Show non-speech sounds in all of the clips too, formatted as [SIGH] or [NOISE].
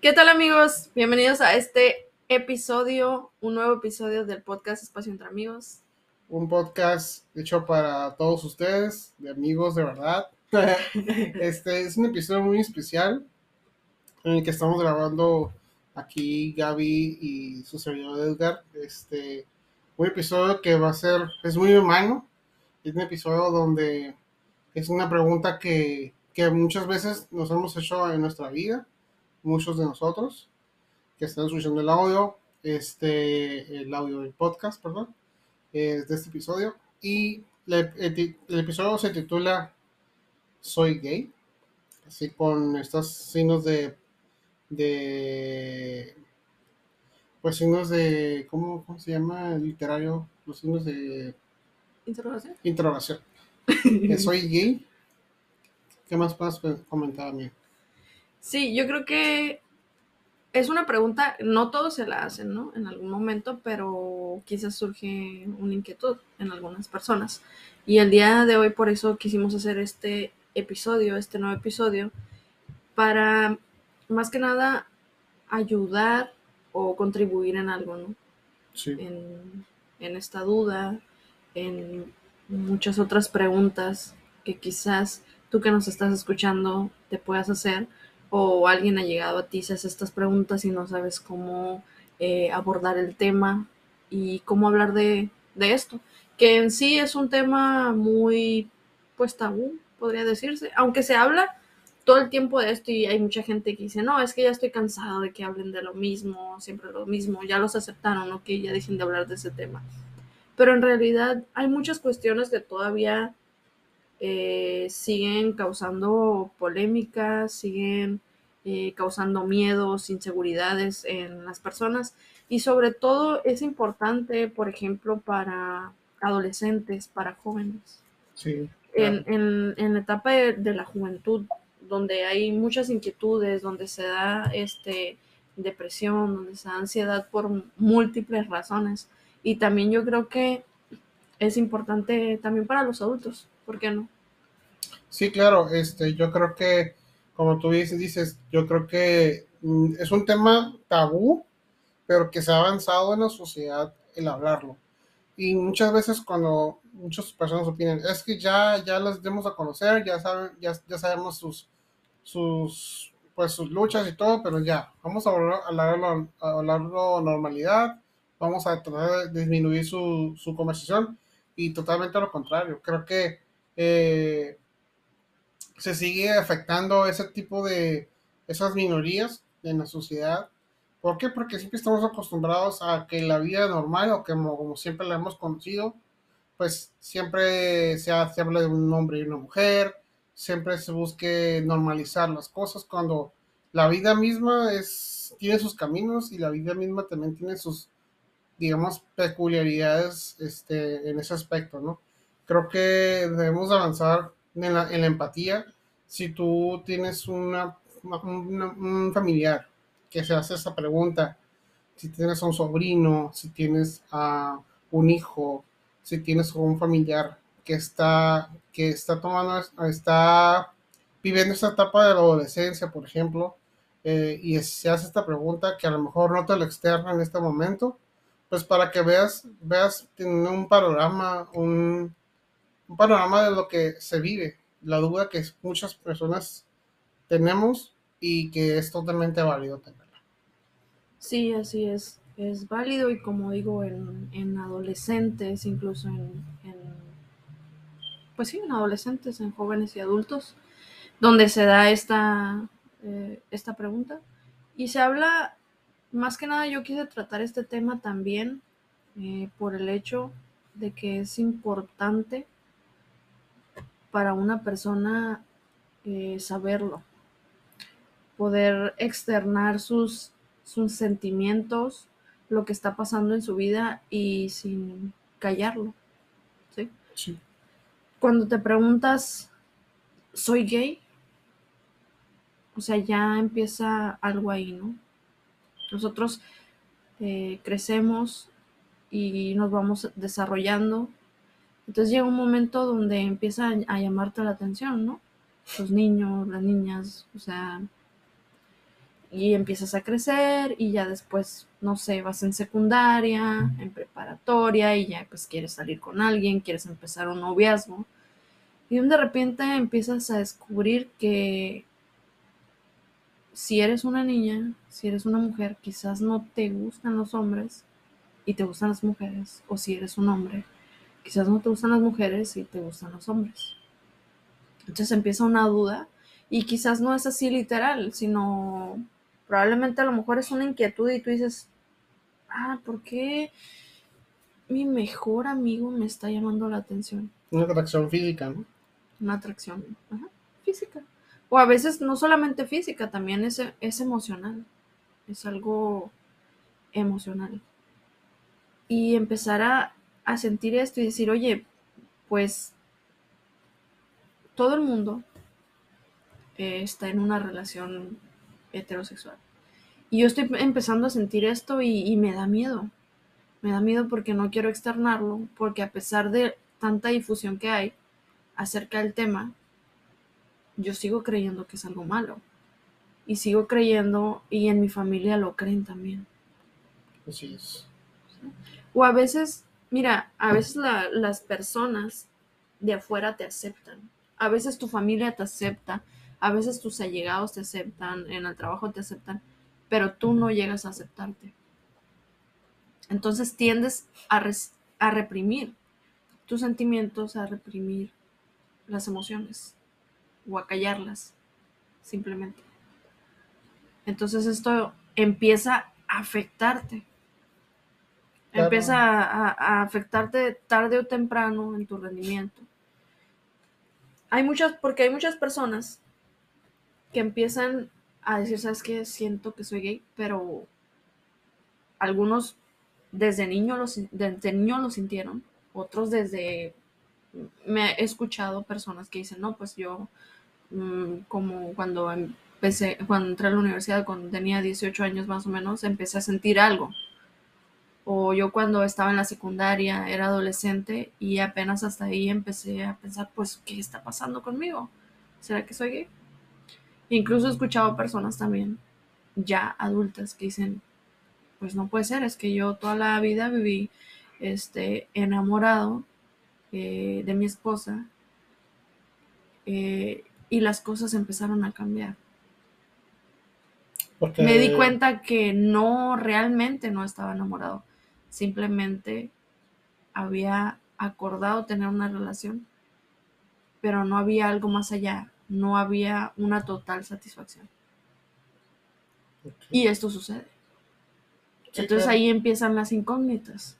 ¿Qué tal amigos? Bienvenidos a este episodio, un nuevo episodio del podcast Espacio entre Amigos. Un podcast hecho para todos ustedes, de amigos de verdad. [LAUGHS] Este es un episodio muy especial en el que estamos grabando aquí Gaby y su servidor Edgar. Este, un episodio que va a ser, es muy humano. Es un episodio donde es una pregunta que, que muchas veces nos hemos hecho en nuestra vida, muchos de nosotros que están escuchando el audio, este, el audio del podcast, perdón, de este episodio. Y le- el, episodio se titula Soy gay, así con estos signos de, de, pues signos de, ¿cómo, cómo se llama el literario? Los signos de ¿Interrogación? interrogación. [LAUGHS] Soy gay. ¿Qué más puedes comentar a mí? Sí, yo creo que es una pregunta, no todos se la hacen, ¿no? En algún momento, pero quizás surge una inquietud en algunas personas. Y el día de hoy por eso quisimos hacer este episodio, este nuevo episodio, para más que nada ayudar o contribuir en algo, ¿no? Sí. en, en esta duda, en muchas otras preguntas que quizás tú que nos estás escuchando te puedas hacer o alguien ha llegado a ti, se hace estas preguntas y no sabes cómo eh, abordar el tema y cómo hablar de, de esto, que en sí es un tema muy, pues tabú, podría decirse, aunque se habla todo el tiempo de esto y hay mucha gente que dice, no, es que ya estoy cansado de que hablen de lo mismo, siempre lo mismo, ya los aceptaron, ok, ya dejen de hablar de ese tema. Pero en realidad hay muchas cuestiones que todavía eh, siguen causando polémicas, siguen eh, causando miedos, inseguridades en las personas y sobre todo es importante, por ejemplo, para adolescentes, para jóvenes Sí. en, en, en la etapa de, de la juventud, donde hay muchas inquietudes, donde se da este, depresión, donde se da ansiedad por múltiples razones. Y también yo creo que es importante también para los adultos, ¿por qué no? Sí, claro, este, yo creo que, como tú dices, yo creo que mm, es un tema tabú, pero que se ha avanzado en la sociedad el hablarlo. Y muchas veces cuando muchas personas opinan, es que ya, ya las demos a conocer, ya saben, ya, ya sabemos sus, sus, pues sus luchas y todo, pero ya, vamos a hablarlo, a hablarlo normalidad, vamos a tratar de disminuir su, su conversación y totalmente lo contrario. Creo que eh, se sigue afectando ese tipo de esas minorías en la sociedad. ¿Por qué? Porque siempre estamos acostumbrados a que la vida normal o como, como siempre la hemos conocido, pues siempre se, se habla de un hombre y una mujer, siempre se busque normalizar las cosas cuando la vida misma es, tiene sus caminos y la vida misma también tiene sus, digamos, peculiaridades este, en ese aspecto, ¿no? Creo que debemos avanzar en la, en empatía. Si tú tienes una, un familiar que se hace esa pregunta, si tienes a un sobrino, si tienes a un hijo, si tienes a un familiar que está, que está tomando, está viviendo esta etapa de la adolescencia, por ejemplo, eh, y se hace esta pregunta que a lo mejor no te lo externa en este momento, pues para que veas, veas teniendo un panorama, un, un panorama de lo que se vive, la duda que muchas personas tenemos y que es totalmente válido tenerla. Sí, así es. Es válido y como digo, en, en adolescentes, incluso en, en, pues sí, en adolescentes, en jóvenes y adultos, donde se da esta, eh, esta pregunta. Y se habla, más que nada yo quise tratar este tema también eh, por el hecho de que es importante para una persona eh, saberlo, poder externar sus, sus sentimientos, lo que está pasando en su vida y sin callarlo. ¿sí? Sí. Cuando te preguntas, ¿soy gay? O sea, ya empieza algo ahí, ¿no? Nosotros eh, crecemos y nos vamos desarrollando. Entonces llega un momento donde empieza a, llamarte la atención, ¿no? Los niños, las niñas, o sea, y empiezas a crecer y ya después, no sé, vas en secundaria, en preparatoria y ya pues quieres salir con alguien, quieres empezar un noviazgo. Y de repente empiezas a descubrir que si eres una niña, si eres una mujer, quizás no te gustan los hombres y te gustan las mujeres. O si eres un hombre, quizás no te gustan las mujeres y te gustan los hombres. Entonces empieza una duda y quizás no es así literal, sino probablemente a lo mejor es una inquietud y tú dices, ah, ¿por qué mi mejor amigo me está llamando la atención? Una atracción física, ¿no? Una atracción física. O a veces no solamente física, también es, es emocional. Es algo emocional. Y empezar a, a sentir esto y decir, oye, pues todo el mundo eh, está en una relación heterosexual. Y yo estoy empezando a sentir esto y, me da miedo. Me da miedo porque no quiero externarlo, porque a pesar de tanta difusión que hay acerca del tema, yo sigo creyendo que es algo malo. Y sigo creyendo, y en mi familia lo creen también. Así es. O a veces, mira, a veces las personas de afuera te aceptan. A veces tu familia te acepta, a veces tus allegados te aceptan, en el trabajo te aceptan, pero tú no llegas a aceptarte. Entonces tiendes a, reprimir tus sentimientos, a reprimir las emociones o a callarlas, simplemente. Entonces esto empieza a afectarte. Empieza a, afectarte tarde o temprano en tu rendimiento. Hay muchas, porque hay muchas personas que empiezan a decir, ¿sabes qué? Siento que soy gay, pero algunos desde niño lo, desde niño lo sintieron, otros desde... Me he escuchado personas que dicen, no, pues yo, mm, como cuando empecé, cuando entré a la universidad, cuando tenía 18 años más o menos, empecé a sentir algo. O yo cuando estaba en la secundaria, era adolescente y apenas hasta ahí empecé a pensar, pues, ¿qué está pasando conmigo? ¿Será que soy gay? Incluso he escuchado personas también, ya adultas, que dicen, pues no puede ser, es que yo toda la vida viví este, enamorado eh, de mi esposa eh, y las cosas empezaron a cambiar. Me di cuenta que no, realmente no estaba enamorado, simplemente había acordado tener una relación, pero no había algo más allá no había una total satisfacción. Y esto sucede. Entonces ahí empiezan las incógnitas.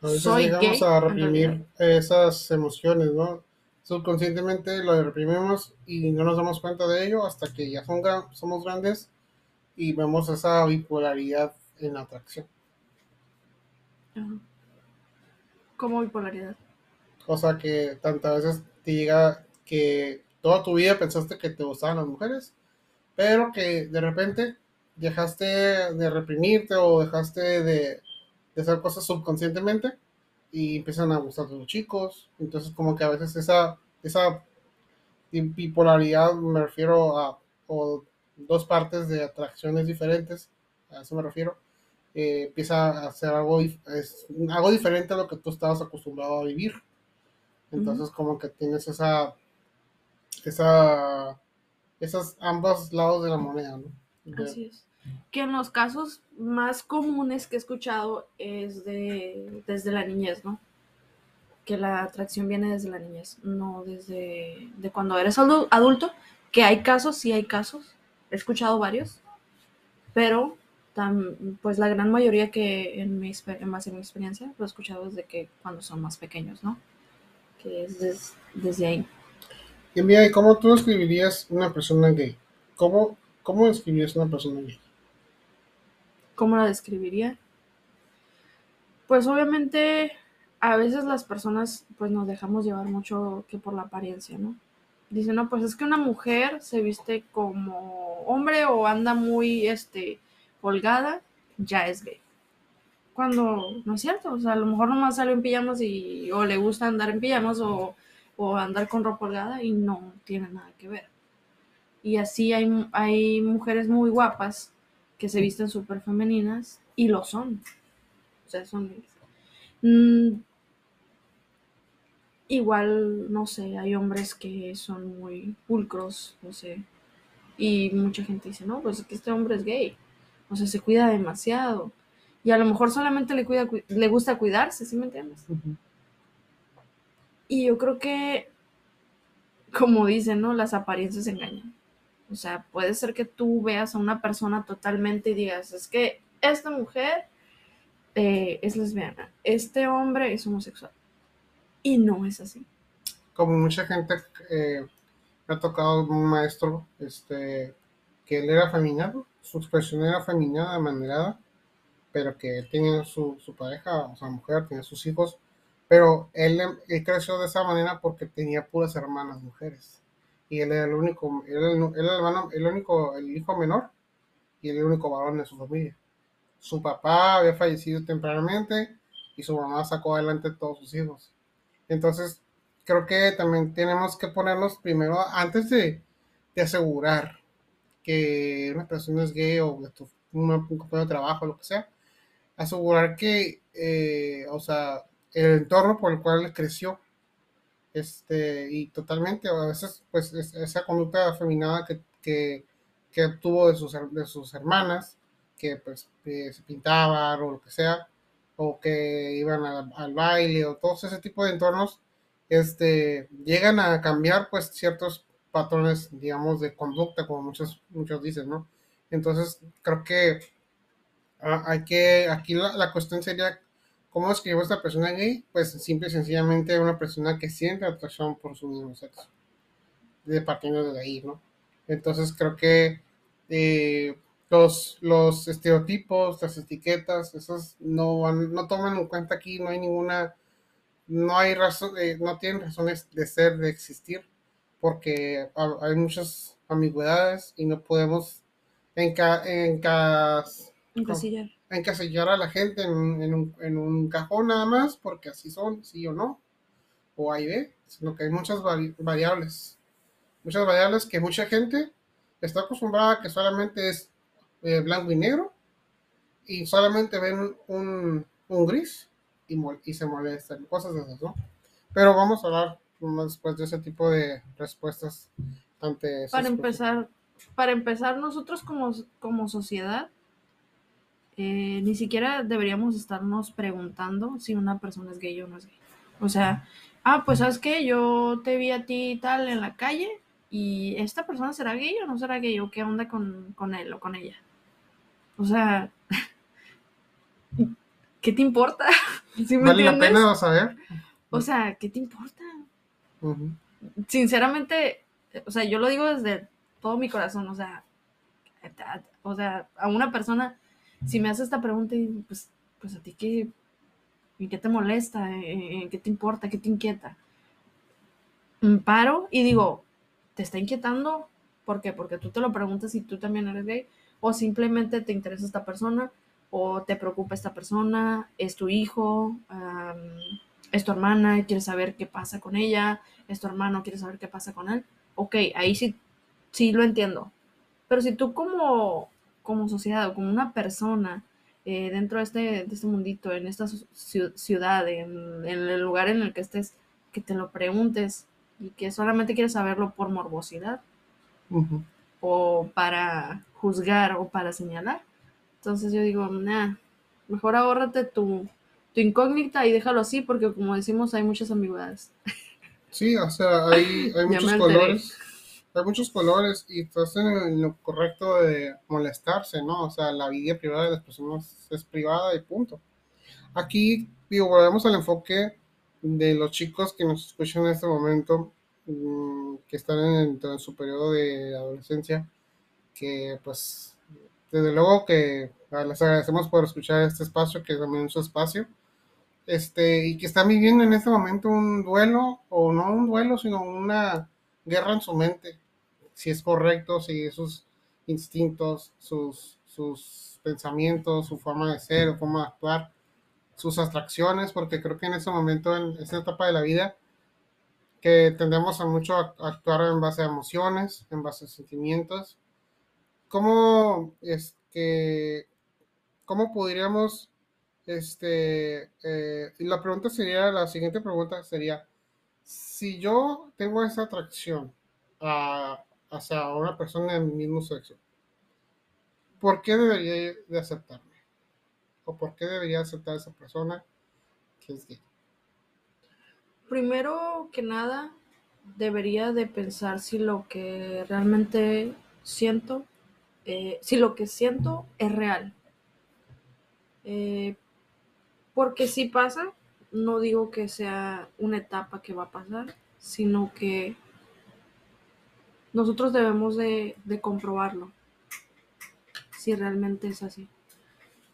A veces llegamos a reprimir esas emociones, ¿no? Subconscientemente lo reprimimos y no nos damos cuenta de ello hasta que ya son, somos grandes y vemos esa bipolaridad en la atracción. ¿Cómo bipolaridad? O sea que tantas veces te llega que toda tu vida pensaste que te gustaban las mujeres, pero que de repente dejaste de reprimirte o dejaste de, hacer cosas subconscientemente y empiezan a gustarte los chicos. Entonces como que a veces esa, esa bipolaridad me refiero a o dos partes de atracciones diferentes, a eso me refiero, eh, empieza a ser algo, es, algo diferente a lo que tú estabas acostumbrado a vivir. Entonces como que tienes esa esa, esas ambos lados de la moneda, ¿no? Así es. Que en los casos más comunes que he escuchado es de desde la niñez, ¿no? Que la atracción viene desde la niñez, no desde de cuando eres adulto, que hay casos, sí hay casos, he escuchado varios, pero pues la gran mayoría que en mi, en base a mi experiencia lo he escuchado desde que cuando son más pequeños, ¿no? Que es desde ahí. Y mira, ¿cómo tú describirías una persona gay? ¿Cómo, ¿Cómo describirías una persona gay? ¿Cómo la describiría? Pues obviamente a veces las personas pues nos dejamos llevar mucho que por la apariencia, ¿no? Dicen, no, pues es que una mujer se viste como hombre o anda muy, este, holgada, ya es gay. Cuando no es cierto, o sea, a lo mejor nomás sale en pijamas y o le gusta andar en pijamas o o andar con ropa holgada y no tiene nada que ver. Y así hay, hay mujeres muy guapas que se visten súper femeninas y lo son. O sea, son. Mm, igual, no sé, hay hombres que son muy pulcros, no sé. Y mucha gente dice, no, pues es que este hombre es gay. O sea, se cuida demasiado. Y a lo mejor solamente le, cuida, le gusta cuidarse, ¿sí me entiendes? Y yo creo que, como dicen, ¿no? Las apariencias engañan. O sea, puede ser que tú veas a una persona totalmente y digas, es que esta mujer eh, es lesbiana, este hombre es homosexual. Y no es así. Como mucha gente eh, me ha tocado un maestro, este, que él era afeminado, su expresión era manerada, pero que él tenía su, su pareja, o sea, mujer, tenía sus hijos, pero él, él, creció de esa manera porque tenía puras hermanas mujeres. Y él era el único, él era el, hermano, el único, el hijo menor y el único varón de su familia. Su papá había fallecido tempranamente y su mamá sacó adelante todos sus hijos. Entonces, creo que también tenemos que ponernos primero, antes de, de asegurar que una persona es gay o un, un compañero de trabajo, lo que sea, asegurar que, eh, o sea, el entorno por el cual creció, este, y totalmente, a veces, pues, esa conducta afeminada que, que, que obtuvo de sus, de sus hermanas, que pues eh, se pintaban o lo que sea, o que iban al baile o todo ese tipo de entornos, este, llegan a cambiar pues ciertos patrones, digamos, de conducta, como muchos, muchos dicen, ¿no? Entonces, creo que ah, hay que, aquí la, cuestión sería, ¿cómo escribo esta persona gay? Pues simple y sencillamente una persona que siente atracción por su mismo sexo, de partiendo de ahí, ¿no? Entonces, creo que eh, los, los estereotipos, las etiquetas, esos no, no toman en cuenta aquí, no hay ninguna, no hay razón, eh, no tienen razones de ser, de existir, porque hay muchas ambigüedades y no podemos enca, encas, encasillar. encasillar a la gente en, en, un, en, un, cajón nada más, porque así son, sí o no, o ahí ve, sino que hay muchas vari, variables, muchas variables que mucha gente está acostumbrada a que solamente es eh, blanco y negro y solamente ven un, un gris y, y, se molestan, cosas de esas, ¿no? Pero vamos a hablar después de ese tipo de respuestas ante Para empezar, para empezar, nosotros como, como sociedad, eh, ni siquiera deberíamos estarnos preguntando si una persona es gay o no es gay. O sea, ah, pues sabes que yo te vi a ti tal en la calle y esta persona será gay o no será gay o qué onda con, con él o con ella. O sea, [LAUGHS] ¿qué te importa? [LAUGHS] ¿Sí me ¿Vale entiendes? la pena saber? O sea, ¿qué te importa? Sinceramente, o sea, yo lo digo desde todo mi corazón, o sea, o sea, a una persona, si me hace esta pregunta, pues, pues a ti qué, ¿en qué te molesta? ¿En qué te importa? ¿Qué te inquieta? Paro y digo, ¿te está inquietando? ¿Por qué? Porque tú te lo preguntas y tú también eres gay o simplemente te interesa esta persona o te preocupa esta persona, es tu hijo, um, es tu hermana, quieres saber qué pasa con ella, es tu hermano, quieres saber qué pasa con él. Ok, ahí sí, sí lo entiendo. Pero si tú como, como sociedad o como una persona eh, dentro de este, de este mundito, en esta ciudad, en, en el lugar en el que estés, que te lo preguntes y que solamente quieres saberlo por morbosidad, uh -huh o para juzgar o para señalar. Entonces yo digo, nah, mejor ahórrate tu, tu incógnita y déjalo así porque como decimos hay muchas ambigüedades. Sí, o sea, hay, hay [LAUGHS] muchos colores. Hay muchos colores y estás en lo correcto de molestarse, ¿no? O sea, la vida privada de las personas es privada y punto. Aquí, digo, volvemos al enfoque de los chicos que nos escuchan en este momento que están en, en, su periodo de adolescencia, que pues desde luego que les agradecemos por escuchar este espacio, que es también su espacio, este, y que están viviendo en este momento un duelo, o no un duelo, sino una guerra en su mente, si es correcto, si sus instintos, sus, sus pensamientos, su forma de ser, su forma actuar, sus abstracciones, porque creo que en ese momento, en esta etapa de la vida, que tendemos a mucho a actuar en base a emociones, en base a sentimientos. ¿Cómo, es, que ¿cómo podríamos, este, eh, la pregunta sería, la siguiente pregunta sería, si yo tengo esa atracción a, hacia una persona del mismo sexo, ¿por qué debería de aceptarme? ¿O por qué debería aceptar a esa persona que es gay? Primero que nada, debería de pensar si lo que realmente siento, eh, si lo que siento es real. Eh, porque si pasa, no digo que sea una etapa que va a pasar, sino que nosotros debemos de, comprobarlo, si realmente es así,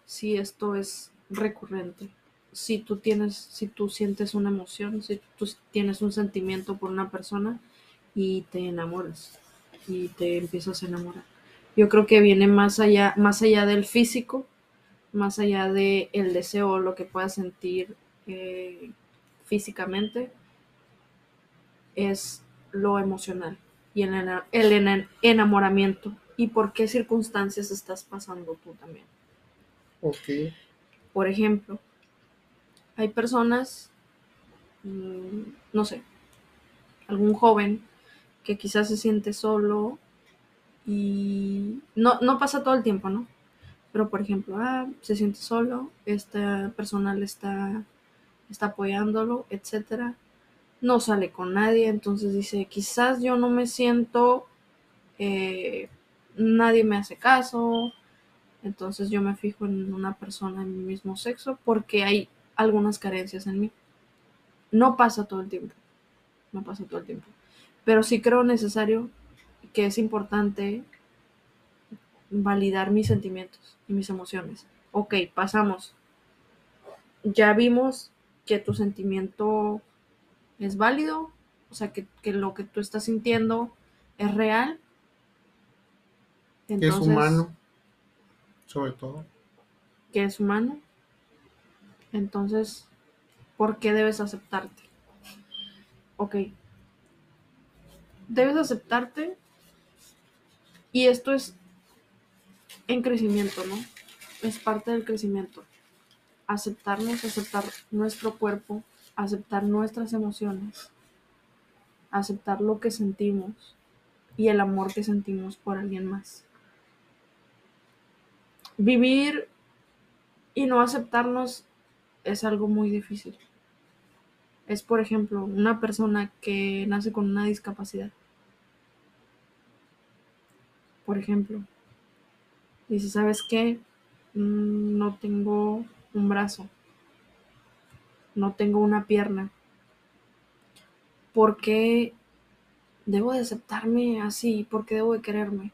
si esto es recurrente, si tú tienes, si tú sientes una emoción, si tú tienes un sentimiento por una persona y te enamoras y te empiezas a enamorar. Yo creo que viene más allá, más allá del físico, más allá del el deseo o lo que puedas sentir eh, físicamente, es lo emocional y el, el ena- enamoramiento y por qué circunstancias estás pasando tú también. Ok, Por ejemplo, hay personas, mm, no sé, algún joven que quizás se siente solo y no, no pasa todo el tiempo, ¿no? Pero por ejemplo, ah, se siente solo, esta persona le está, está apoyándolo, etcétera. No sale con nadie, entonces dice, quizás yo no me siento, eh, nadie me hace caso, entonces yo me fijo en una persona de mi mismo sexo porque hay algunas carencias en mí. No pasa todo el tiempo, no pasa todo el tiempo. Pero sí creo necesario que es importante validar mis sentimientos y mis emociones. Ok, pasamos. Ya vimos que tu sentimiento es válido, o sea, que, que lo que tú estás sintiendo es real. que es Entonces, humano, sobre todo. que es humano. Entonces, ¿por qué debes aceptarte? Ok. Debes aceptarte. Y esto es en crecimiento, ¿no? Es parte del crecimiento. Aceptarnos, aceptar nuestro cuerpo, aceptar nuestras emociones, aceptar lo que sentimos y el amor que sentimos por alguien más. Vivir y no aceptarnos es algo muy difícil. Es, por ejemplo, una persona que nace con una discapacidad. Por ejemplo, dice, ¿sabes qué? Mm, No tengo un brazo. No tengo una pierna. ¿Por qué debo de aceptarme así? ¿Por qué debo de quererme?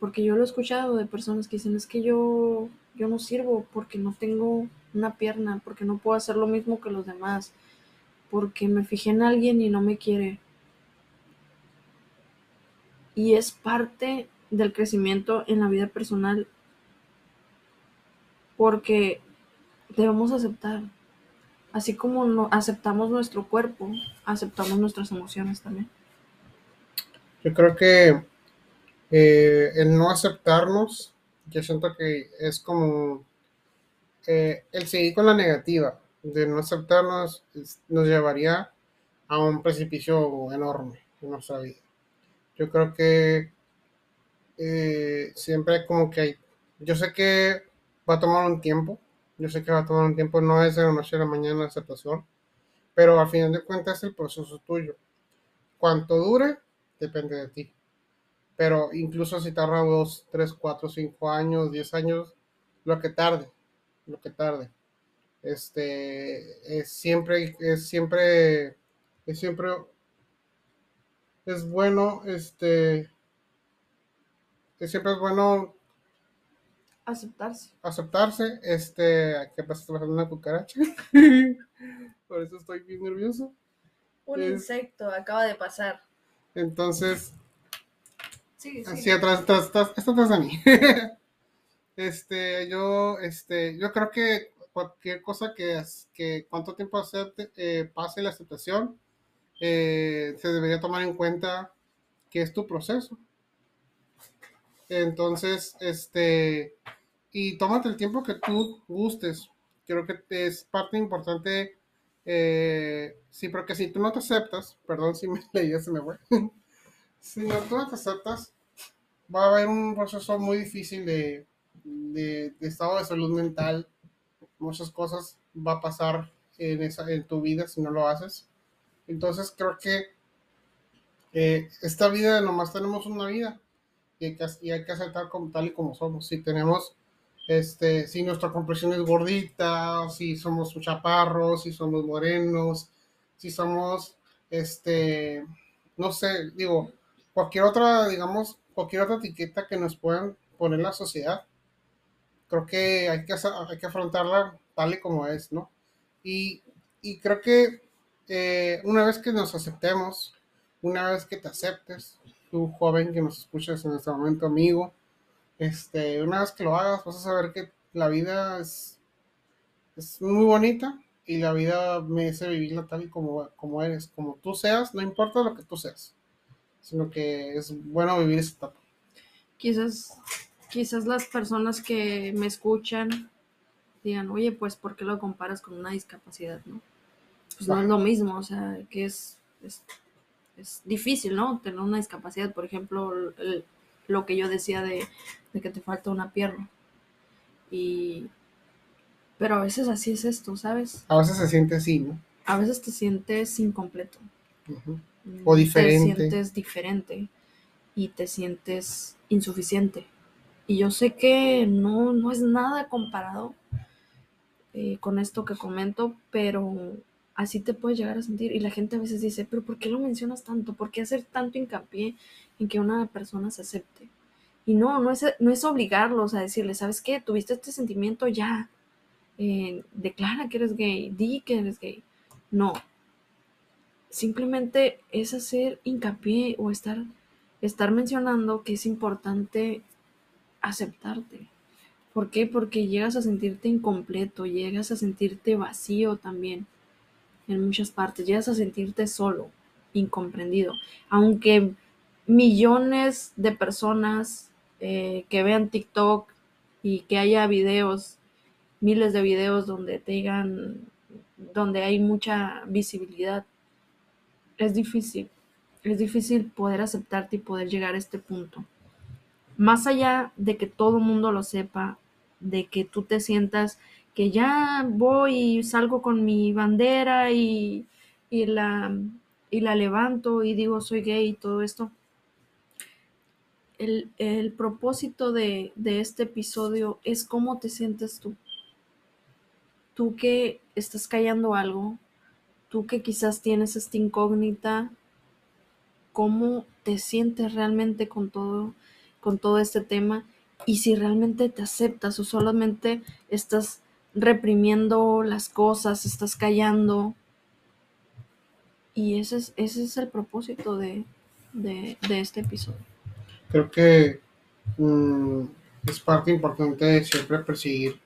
Porque yo lo he escuchado de personas que dicen, es que yo, yo no sirvo porque no tengo una pierna, porque no puedo hacer lo mismo que los demás, porque me fijé en alguien y no me quiere. Y es parte del crecimiento en la vida personal porque debemos aceptar. Así como no aceptamos nuestro cuerpo, aceptamos nuestras emociones también. Yo creo que eh, el no aceptarnos, yo siento que es como eh, el seguir con la negativa de no aceptarnos nos llevaría a un precipicio enorme en nuestra vida. Yo creo que eh, siempre como que hay, yo sé que va a tomar un tiempo, yo sé que va a tomar un tiempo, no es de la noche a la mañana la aceptación, pero al final de cuentas el proceso es tuyo. Cuánto dure, depende de ti. Pero incluso si tarda dos, tres, cuatro, cinco años, diez años, lo que tarde, lo que tarde. Este es siempre, es siempre, es siempre, es bueno, este, es siempre es bueno Aceptarse. aceptarse. Este, ¿qué pasa? Está una cucaracha. [LAUGHS] Por eso estoy bien nervioso. Un Es- insecto acaba de pasar. Entonces, Sí, Así atrás, atrás, atrás, está atrás de mí. [LAUGHS] este, yo, este, yo creo que cualquier cosa que, que cuánto tiempo acepte, eh, pase la aceptación, eh, se debería tomar en cuenta que es tu proceso. Entonces, este, y tómate el tiempo que tú gustes. Creo que es parte importante. Eh, sí, porque si tú no te aceptas, perdón si me [LAUGHS] leí, se me fue. [LAUGHS] si no, tú no te aceptas, va a haber un proceso muy difícil de, de, de estado de salud mental. Muchas cosas va a pasar en, esa, en tu vida si no lo haces. Entonces creo que eh, esta vida nomás tenemos una vida y hay que, y hay que aceptar como tal y como somos. Si tenemos, este, si nuestra complexión es gordita, si somos chaparros, si somos morenos, si somos, este, no sé, digo, cualquier otra, digamos, cualquier otra etiqueta que nos puedan poner la sociedad, creo que hay que, hay que afrontarla tal y como es, ¿no? Y, y creo que eh, una vez que nos aceptemos, una vez que te aceptes, tú joven que nos escuchas en este momento, amigo, este, una vez que lo hagas, vas a saber que la vida es, es muy bonita y la vida merece vivirla tal y como, como eres, como tú seas, no importa lo que tú seas, sino que es bueno vivir esa etapa. Quizás, quizás las personas que me escuchan digan, oye, pues, ¿por qué lo comparas con una discapacidad, no? Pues no es lo mismo, o sea, que es, es, es difícil, ¿no? Tener una discapacidad, por ejemplo, el, lo que yo decía de, de, que te falta una pierna. Y... Pero a veces así es esto, ¿sabes? A veces se siente así, ¿no? A veces te sientes incompleto. Uh -huh. O diferente. Te sientes diferente y te sientes insuficiente. Y yo sé que no, no es nada comparado eh, con esto que comento, pero así te puedes llegar a sentir. Y la gente a veces dice, pero ¿por qué lo mencionas tanto? ¿Por qué hacer tanto hincapié en que una persona se acepte? Y no, no es, no es obligarlos a decirle, ¿sabes qué? Tuviste este sentimiento ya. Eh, declara que eres gay, di que eres gay. No. Simplemente es hacer hincapié o estar, estar mencionando que es importante aceptarte. ¿Por qué? Porque llegas a sentirte incompleto, llegas a sentirte vacío también en muchas partes, llegas a sentirte solo, incomprendido. Aunque millones de personas eh, que vean TikTok y que haya videos, miles de videos donde te digan, donde hay mucha visibilidad, es difícil, es difícil poder aceptarte y poder llegar a este punto. Más allá de que todo el mundo lo sepa, de que tú te sientas que ya voy y salgo con mi bandera y, y, la, y la levanto y digo soy gay y todo esto. El, el propósito de, de este episodio es cómo te sientes tú. Tú que estás callando algo, tú que quizás tienes esta incógnita, cómo te sientes realmente con todo, con todo este tema y si realmente te aceptas o solamente estás reprimiendo las cosas, estás callando. Y ese es, ese es el propósito de, de, este episodio. Creo que mmm, es parte importante siempre perseguir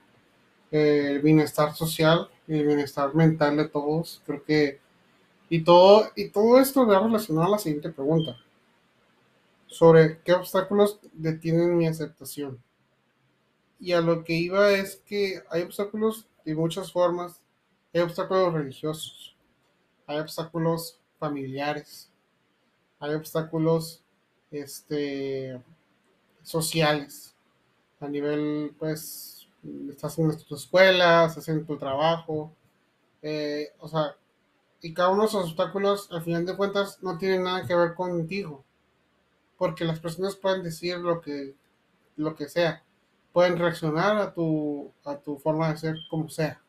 el bienestar social y el bienestar mental de todos. Creo que y todo, y todo esto va relacionado a la siguiente pregunta. Sobre qué obstáculos detienen mi aceptación. Y a lo que iba es que hay obstáculos de muchas formas. Hay obstáculos religiosos. Hay obstáculos familiares. Hay obstáculos este, sociales. A nivel, pues, estás en tu escuela, estás en tu trabajo. Eh, o sea, y cada uno de esos obstáculos, al final de cuentas, no tienen nada que ver contigo. Porque las personas pueden decir lo que, lo que sea. Pueden reaccionar a tu, a tu forma de ser como sea.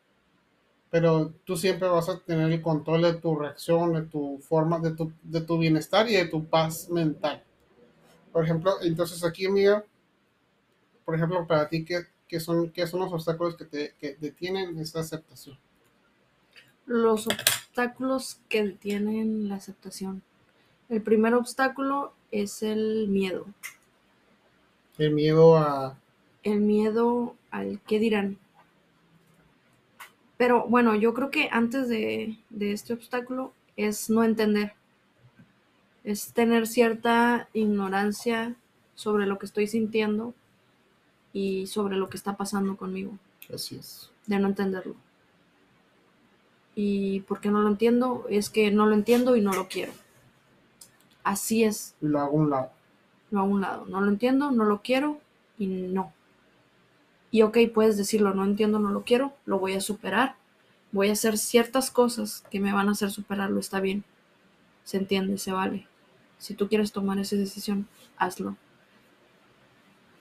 Pero tú siempre vas a tener el control de tu reacción, de tu forma, de tu, de tu bienestar y de tu paz mental. Por ejemplo, entonces aquí, amiga, por ejemplo, para ti, ¿qué, qué son, qué son los obstáculos que, te, que detienen esta aceptación? Los obstáculos que detienen la aceptación. El primer obstáculo es el miedo. El miedo a... El miedo al qué dirán. Pero bueno, yo creo que antes de, de este obstáculo es no entender. Es tener cierta ignorancia sobre lo que estoy sintiendo y sobre lo que está pasando conmigo, Así es. de no entenderlo. ¿Y por qué no lo entiendo? Es que no lo entiendo y no lo quiero. Así es, lo hago a un lado. lo hago a un lado. No lo entiendo, no lo quiero y no. Y ok, puedes decirlo, no entiendo, no lo quiero, lo voy a superar. Voy a hacer ciertas cosas que me van a hacer superarlo, está bien. Se entiende, se vale. Si tú quieres tomar esa decisión, hazlo.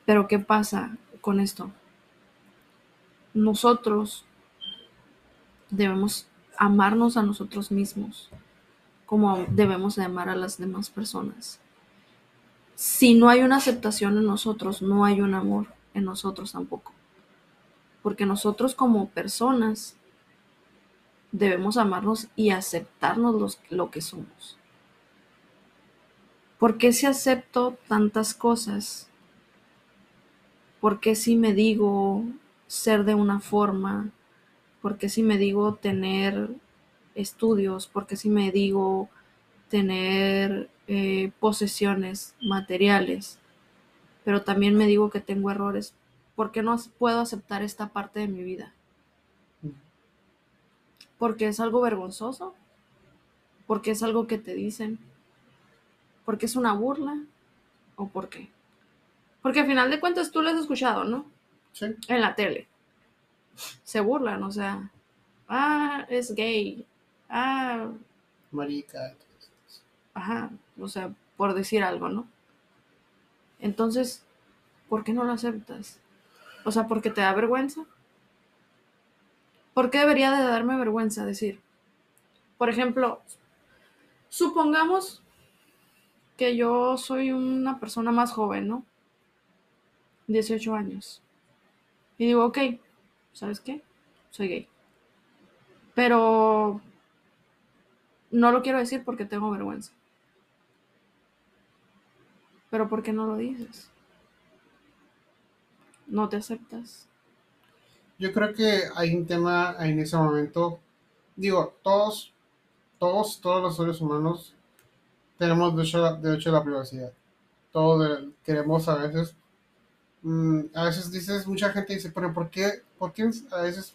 Pero ¿qué pasa con esto? Nosotros debemos amarnos a nosotros mismos como debemos de amar a las demás personas. Si no hay una aceptación en nosotros, no hay un amor en nosotros tampoco. Porque nosotros como personas debemos amarnos y aceptarnos los, lo que somos. ¿Por qué si acepto tantas cosas? ¿Por qué si me digo ser de una forma? ¿Por qué si me digo tener estudios? ¿Por qué si me digo tener eh, posesiones materiales? Pero también me digo que tengo errores. ¿Por qué no puedo aceptar esta parte de mi vida? ¿Porque es algo vergonzoso? ¿Porque es algo que te dicen? ¿Porque es una burla? ¿O por qué? Porque al final de cuentas tú lo has escuchado, ¿no? Sí. En la tele. Se burlan, o sea, ah, es gay. Ah, Marica. ajá, o sea, por decir algo, ¿no? Entonces, ¿por qué no lo aceptas? O sea, ¿porque te da vergüenza? ¿Por qué debería de darme vergüenza decir? Por ejemplo, supongamos que yo soy una persona más joven, ¿no? 18 años. Y digo, ok, ¿sabes qué? Soy gay. Pero no lo quiero decir porque tengo vergüenza. Pero ¿por qué no lo dices? No te aceptas. Yo creo que hay un tema en ese momento. Digo, todos, todos, todos los seres humanos tenemos derecho derecho a la privacidad. Todos queremos a veces. mm, a veces dices, mucha gente dice, pero ¿por qué? ¿Por qué a veces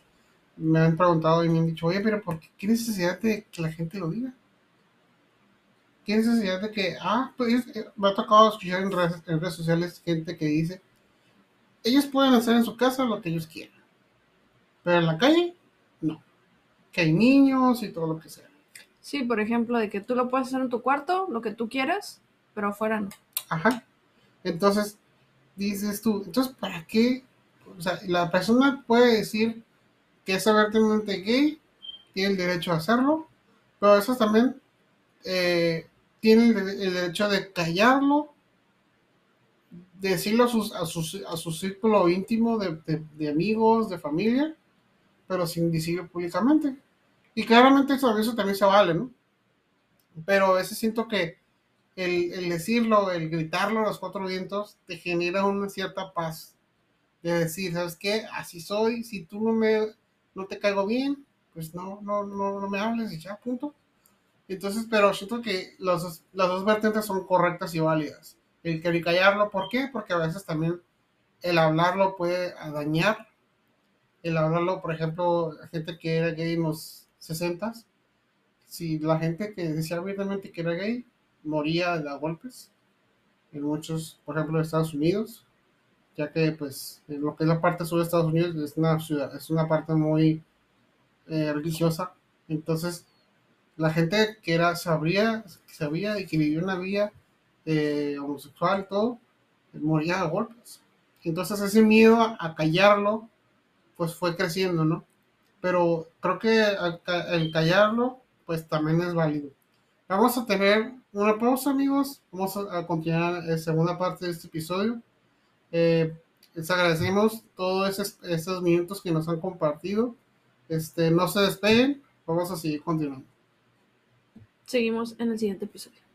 me han preguntado y me han dicho, oye, pero ¿por qué, qué necesidad de que la gente lo diga? ¿Qué necesidad de que, ah, pues eh, me ha tocado escuchar en redes, en redes sociales gente que dice, ellos pueden hacer en su casa lo que ellos quieran, pero en la calle, no. Que hay niños y todo lo que sea. Sí, por ejemplo, de que tú lo puedes hacer en tu cuarto, lo que tú quieras, pero afuera no. Ajá. Entonces, dices tú, entonces, ¿para qué? O sea, la persona puede decir que es abiertamente gay, tiene el derecho a hacerlo, pero eso también eh, tiene el, de- el derecho de callarlo, decirlo a, sus, a, sus, a su círculo íntimo de, de- amigos, de familia, pero sin decirlo públicamente. Y claramente eso, eso también se vale, ¿no? Pero a veces siento que el, el decirlo, el gritarlo a los cuatro vientos, te genera una cierta paz. De decir, ¿sabes qué? Así soy, si tú no me no te caigo bien, pues no, no, no, no me hables y ya, punto. Entonces, pero siento que los las dos vertientes son correctas y válidas. El querer callarlo, ¿por qué? Porque a veces también el hablarlo puede dañar. El hablarlo, por ejemplo, gente que era gay en los 60 si la gente que decía abiertamente que era gay moría a golpes en muchos, por ejemplo, Estados Unidos, ya que pues lo que es la parte sur de Estados Unidos es una ciudad, es una parte muy eh, religiosa, entonces la gente que era sabría, sabía y que vivió una vida eh, homosexual todo, moría a golpes. Entonces ese miedo a, callarlo, pues fue creciendo, ¿no? Pero creo que el callarlo, pues también es válido. Vamos a tener una pausa, amigos. Vamos a, continuar la segunda parte de este episodio. Eh, les agradecemos todos esos, esos minutos que nos han compartido. Este, no se despeguen. Vamos a seguir continuando. Seguimos en el siguiente episodio.